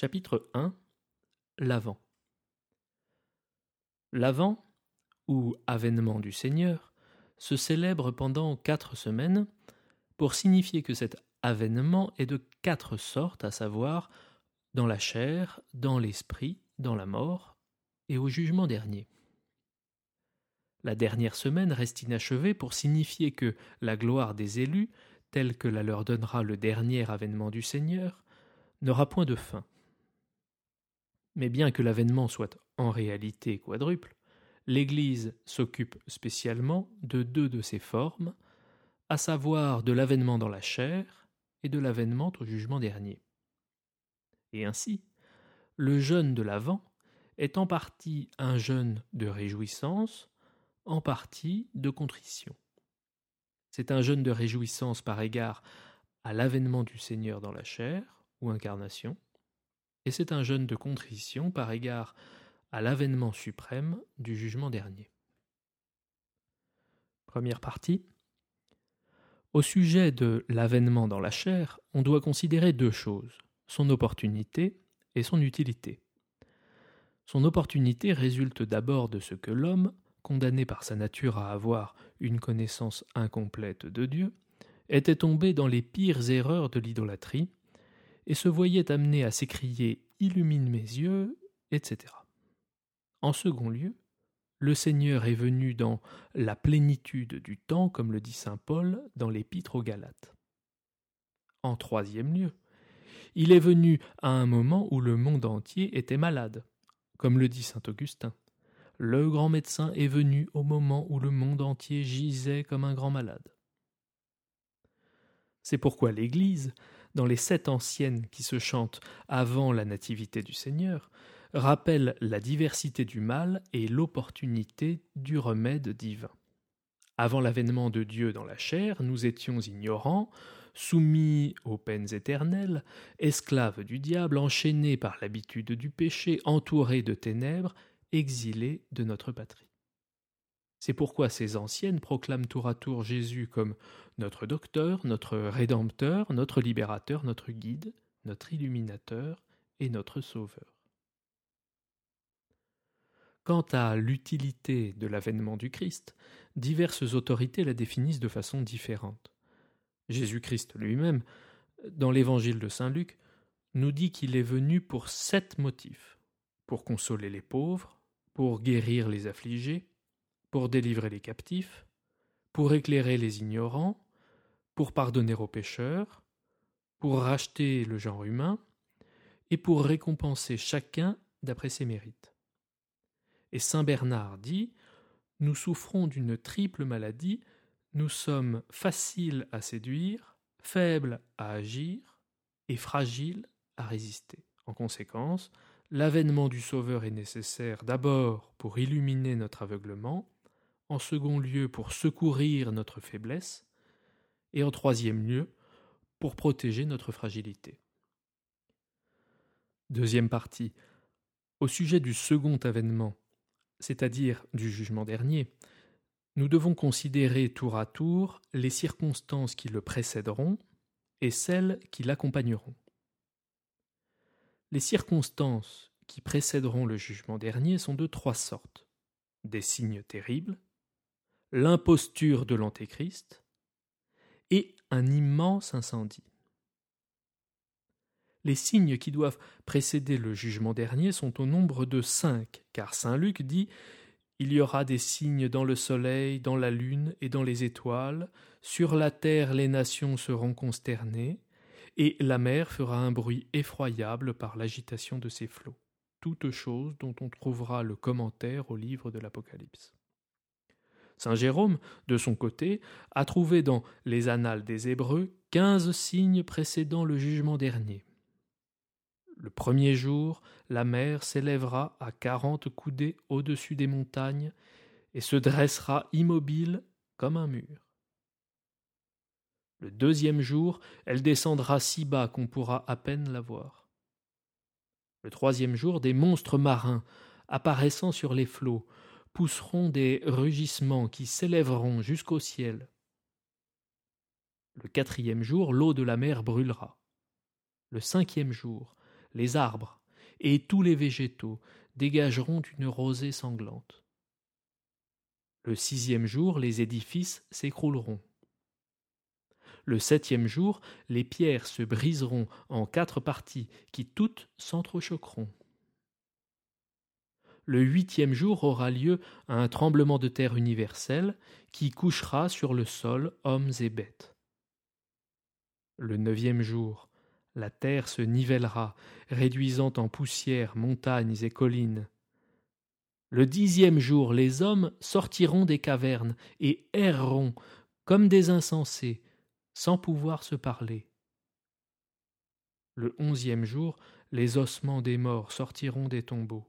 Chapitre 1 L'Avent L'Avent, ou avènement du Seigneur, se célèbre pendant quatre semaines pour signifier que cet avènement est de quatre sortes, à savoir dans la chair, dans l'esprit, dans la mort et au jugement dernier. La dernière semaine reste inachevée pour signifier que la gloire des élus, telle que la leur donnera le dernier avènement du Seigneur, n'aura point de fin. Mais bien que l'avènement soit en réalité quadruple, l'Église s'occupe spécialement de deux de ces formes, à savoir de l'avènement dans la chair et de l'avènement au jugement dernier. Et ainsi, le jeûne de l'Avent est en partie un jeûne de réjouissance, en partie de contrition. C'est un jeûne de réjouissance par égard à l'avènement du Seigneur dans la chair ou incarnation, et c'est un jeûne de contrition par égard à l'avènement suprême du jugement dernier. Première partie. Au sujet de l'avènement dans la chair, on doit considérer deux choses, son opportunité et son utilité. Son opportunité résulte d'abord de ce que l'homme, condamné par sa nature à avoir une connaissance incomplète de Dieu, était tombé dans les pires erreurs de l'idolâtrie, et se voyait amené à s'écrier Illumine mes yeux, etc. En second lieu, le Seigneur est venu dans la plénitude du temps, comme le dit saint Paul dans l'Épître aux Galates. En troisième lieu, il est venu à un moment où le monde entier était malade, comme le dit saint Augustin. Le grand médecin est venu au moment où le monde entier gisait comme un grand malade. C'est pourquoi l'Église, dans les sept anciennes qui se chantent avant la Nativité du Seigneur, rappelle la diversité du mal et l'opportunité du remède divin. Avant l'avènement de Dieu dans la chair, nous étions ignorants, soumis aux peines éternelles, esclaves du diable, enchaînés par l'habitude du péché, entourés de ténèbres, exilés de notre patrie. C'est pourquoi ces anciennes proclament tour à tour Jésus comme notre docteur, notre rédempteur, notre libérateur, notre guide, notre illuminateur et notre sauveur. Quant à l'utilité de l'avènement du Christ, diverses autorités la définissent de façon différente. Jésus-Christ lui-même, dans l'évangile de Saint Luc, nous dit qu'il est venu pour sept motifs pour consoler les pauvres, pour guérir les affligés, pour délivrer les captifs, pour éclairer les ignorants, pour pardonner aux pécheurs, pour racheter le genre humain, et pour récompenser chacun d'après ses mérites. Et Saint Bernard dit Nous souffrons d'une triple maladie, nous sommes faciles à séduire, faibles à agir et fragiles à résister. En conséquence, l'avènement du Sauveur est nécessaire d'abord pour illuminer notre aveuglement, en second lieu pour secourir notre faiblesse, et en troisième lieu pour protéger notre fragilité. Deuxième partie. Au sujet du second avènement, c'est-à-dire du jugement dernier, nous devons considérer tour à tour les circonstances qui le précéderont et celles qui l'accompagneront. Les circonstances qui précéderont le jugement dernier sont de trois sortes des signes terribles, l'imposture de l'Antéchrist et un immense incendie. Les signes qui doivent précéder le jugement dernier sont au nombre de cinq, car saint Luc dit Il y aura des signes dans le soleil, dans la lune et dans les étoiles, sur la terre les nations seront consternées, et la mer fera un bruit effroyable par l'agitation de ses flots. Toutes choses dont on trouvera le commentaire au livre de l'Apocalypse. Saint Jérôme, de son côté, a trouvé dans les Annales des Hébreux quinze signes précédant le jugement dernier. Le premier jour, la mer s'élèvera à quarante coudées au-dessus des montagnes et se dressera immobile comme un mur. Le deuxième jour, elle descendra si bas qu'on pourra à peine la voir. Le troisième jour, des monstres marins, apparaissant sur les flots, pousseront des rugissements qui s'élèveront jusqu'au ciel. Le quatrième jour, l'eau de la mer brûlera. Le cinquième jour, les arbres et tous les végétaux dégageront une rosée sanglante. Le sixième jour, les édifices s'écrouleront. Le septième jour, les pierres se briseront en quatre parties qui toutes s'entrechoqueront. Le huitième jour aura lieu un tremblement de terre universel qui couchera sur le sol hommes et bêtes. Le neuvième jour, la terre se nivellera, réduisant en poussière montagnes et collines. Le dixième jour, les hommes sortiront des cavernes et erreront comme des insensés, sans pouvoir se parler. Le onzième jour, les ossements des morts sortiront des tombeaux.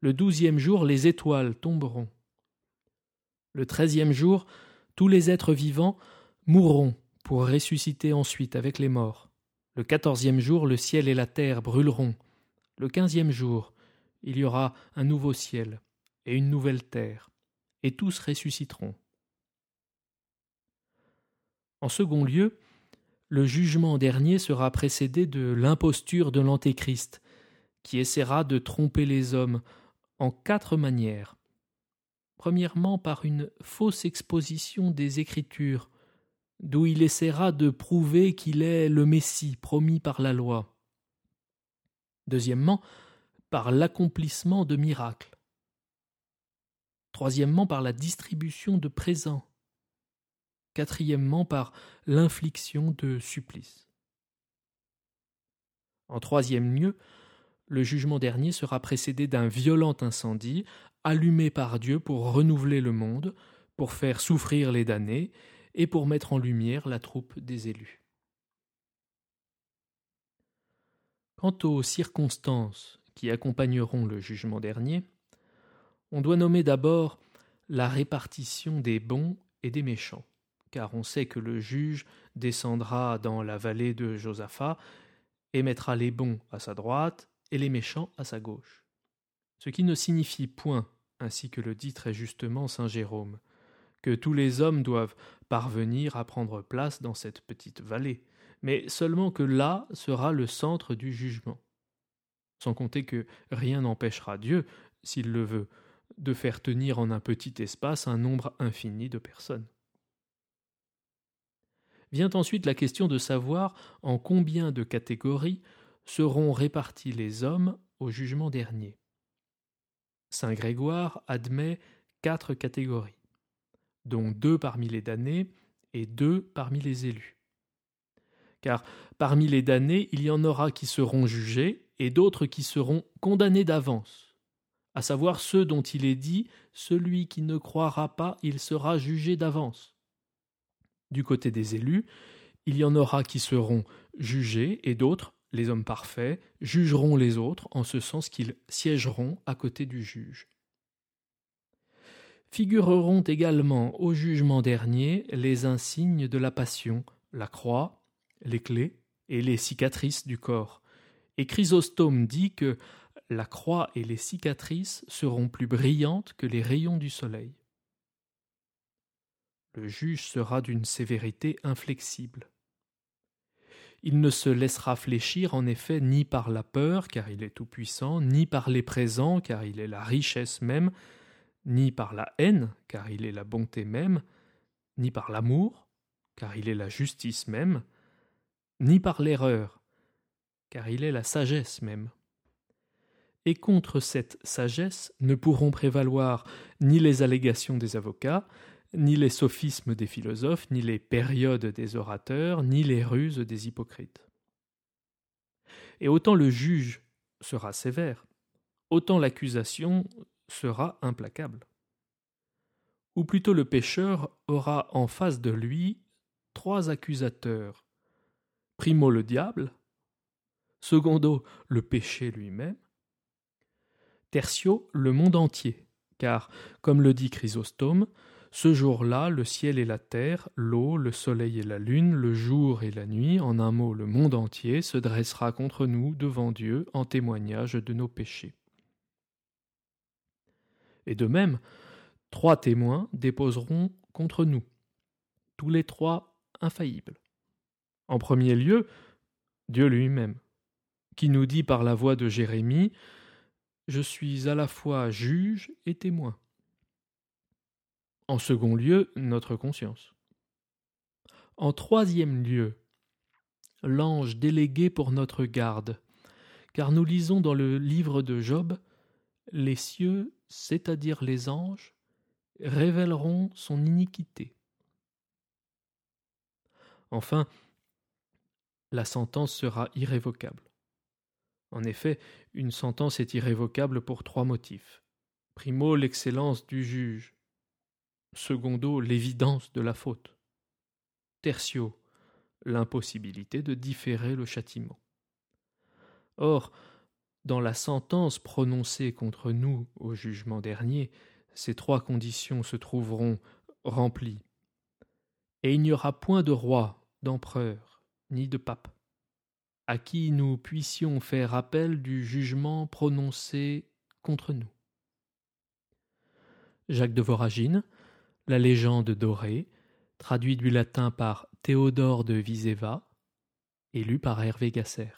Le douzième jour, les étoiles tomberont. Le treizième jour, tous les êtres vivants mourront pour ressusciter ensuite avec les morts. Le quatorzième jour, le ciel et la terre brûleront. Le quinzième jour, il y aura un nouveau ciel et une nouvelle terre, et tous ressusciteront. En second lieu, le jugement dernier sera précédé de l'imposture de l'Antéchrist, qui essaiera de tromper les hommes en quatre manières. Premièrement, par une fausse exposition des Écritures, d'où il essaiera de prouver qu'il est le Messie promis par la loi. Deuxièmement, par l'accomplissement de miracles. Troisièmement, par la distribution de présents. Quatrièmement, par l'infliction de supplices. En troisième lieu, le jugement dernier sera précédé d'un violent incendie allumé par Dieu pour renouveler le monde, pour faire souffrir les damnés et pour mettre en lumière la troupe des élus. Quant aux circonstances qui accompagneront le jugement dernier, on doit nommer d'abord la répartition des bons et des méchants, car on sait que le juge descendra dans la vallée de Josaphat et mettra les bons à sa droite et les méchants à sa gauche. Ce qui ne signifie point, ainsi que le dit très justement saint Jérôme, que tous les hommes doivent parvenir à prendre place dans cette petite vallée, mais seulement que là sera le centre du jugement. Sans compter que rien n'empêchera Dieu, s'il le veut, de faire tenir en un petit espace un nombre infini de personnes. Vient ensuite la question de savoir en combien de catégories seront répartis les hommes au jugement dernier. Saint Grégoire admet quatre catégories dont deux parmi les damnés et deux parmi les élus. Car parmi les damnés, il y en aura qui seront jugés et d'autres qui seront condamnés d'avance, à savoir ceux dont il est dit Celui qui ne croira pas, il sera jugé d'avance. Du côté des élus, il y en aura qui seront jugés et d'autres, les hommes parfaits, jugeront les autres en ce sens qu'ils siégeront à côté du juge figureront également au jugement dernier les insignes de la passion, la croix, les clés et les cicatrices du corps. Et Chrysostome dit que la croix et les cicatrices seront plus brillantes que les rayons du soleil. Le juge sera d'une sévérité inflexible. Il ne se laissera fléchir en effet ni par la peur, car il est tout-puissant, ni par les présents, car il est la richesse même, ni par la haine, car il est la bonté même, ni par l'amour, car il est la justice même, ni par l'erreur, car il est la sagesse même. Et contre cette sagesse ne pourront prévaloir ni les allégations des avocats, ni les sophismes des philosophes, ni les périodes des orateurs, ni les ruses des hypocrites. Et autant le juge sera sévère, autant l'accusation sera implacable. Ou plutôt le pécheur aura en face de lui trois accusateurs. Primo le diable, secondo le péché lui-même, tertio le monde entier, car, comme le dit Chrysostome, ce jour-là, le ciel et la terre, l'eau, le soleil et la lune, le jour et la nuit, en un mot le monde entier, se dressera contre nous devant Dieu en témoignage de nos péchés. Et de même, trois témoins déposeront contre nous, tous les trois infaillibles. En premier lieu, Dieu lui-même. qui nous dit par la voix de Jérémie Je suis à la fois juge et témoin. En second lieu, notre conscience. En troisième lieu, l'ange délégué pour notre garde, car nous lisons dans le livre de Job Les cieux, c'est-à-dire les anges, révéleront son iniquité. Enfin, la sentence sera irrévocable. En effet, une sentence est irrévocable pour trois motifs. Primo, l'excellence du juge. Secondo, l'évidence de la faute. Tertio, l'impossibilité de différer le châtiment. Or, dans la sentence prononcée contre nous au jugement dernier, ces trois conditions se trouveront remplies. Et il n'y aura point de roi, d'empereur, ni de pape, à qui nous puissions faire appel du jugement prononcé contre nous. Jacques de Voragine, La légende dorée, traduit du latin par Théodore de Viseva et lu par Hervé Gasser.